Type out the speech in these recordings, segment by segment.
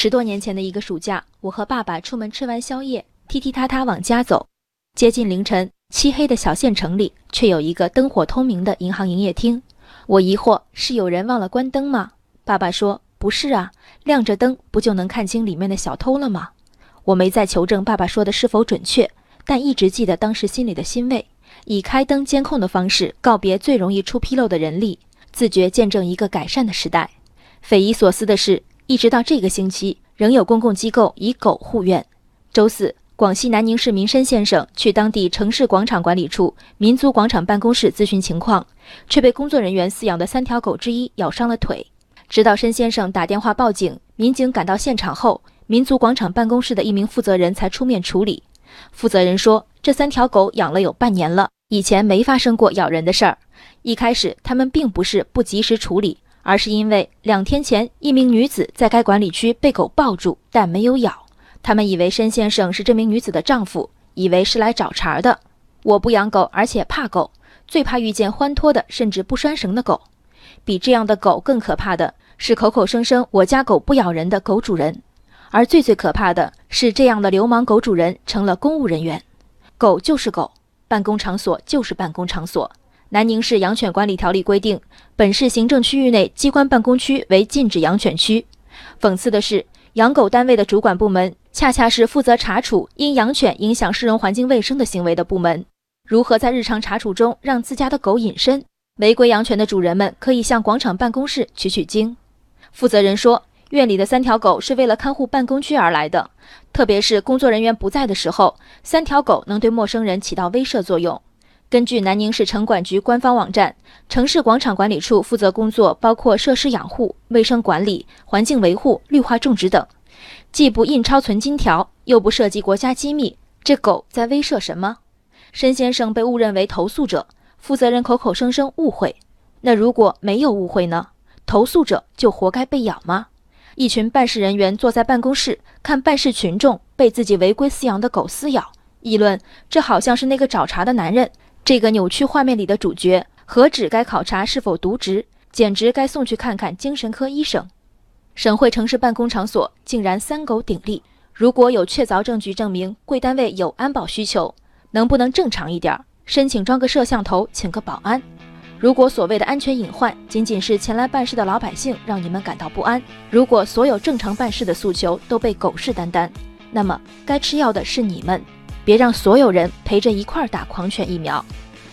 十多年前的一个暑假，我和爸爸出门吃完宵夜，踢踢踏踏往家走。接近凌晨，漆黑的小县城里却有一个灯火通明的银行营业厅。我疑惑，是有人忘了关灯吗？爸爸说不是啊，亮着灯不就能看清里面的小偷了吗？我没再求证爸爸说的是否准确，但一直记得当时心里的欣慰。以开灯监控的方式告别最容易出纰漏的人力，自觉见证一个改善的时代。匪夷所思的是。一直到这个星期，仍有公共机构以狗护院。周四，广西南宁市民申先生去当地城市广场管理处民族广场办公室咨询情况，却被工作人员饲养的三条狗之一咬伤了腿。直到申先生打电话报警，民警赶到现场后，民族广场办公室的一名负责人才出面处理。负责人说，这三条狗养了有半年了，以前没发生过咬人的事儿。一开始，他们并不是不及时处理。而是因为两天前一名女子在该管理区被狗抱住，但没有咬。他们以为申先生是这名女子的丈夫，以为是来找茬的。我不养狗，而且怕狗，最怕遇见欢脱的，甚至不拴绳的狗。比这样的狗更可怕的是口口声声我家狗不咬人的狗主人，而最最可怕的是这样的流氓狗主人成了公务人员。狗就是狗，办公场所就是办公场所。南宁市养犬管理条例规定，本市行政区域内机关办公区为禁止养犬区。讽刺的是，养狗单位的主管部门恰恰是负责查处因养犬影响市容环境卫生的行为的部门。如何在日常查处中让自家的狗隐身？违规养犬的主人们可以向广场办公室取取经。负责人说，院里的三条狗是为了看护办公区而来的，特别是工作人员不在的时候，三条狗能对陌生人起到威慑作用。根据南宁市城管局官方网站，城市广场管理处负责工作包括设施养护、卫生管理、环境维护、绿化种植等，既不印钞存金条，又不涉及国家机密，这狗在威慑什么？申先生被误认为投诉者，负责人口口声声误会，那如果没有误会呢？投诉者就活该被咬吗？一群办事人员坐在办公室，看办事群众被自己违规饲养的狗撕咬，议论这好像是那个找茬的男人。这个扭曲画面里的主角，何止该考察是否渎职，简直该送去看看精神科医生。省会城市办公场所竟然三狗鼎立，如果有确凿证据证明贵单位有安保需求，能不能正常一点，申请装个摄像头，请个保安？如果所谓的安全隐患仅仅是前来办事的老百姓让你们感到不安，如果所有正常办事的诉求都被狗视眈眈，那么该吃药的是你们。别让所有人陪着一块儿打狂犬疫苗。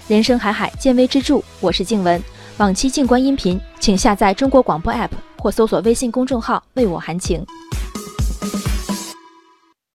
人生海海，见微知著。我是静文，往期静观音频，请下载中国广播 app 或搜索微信公众号为我含情。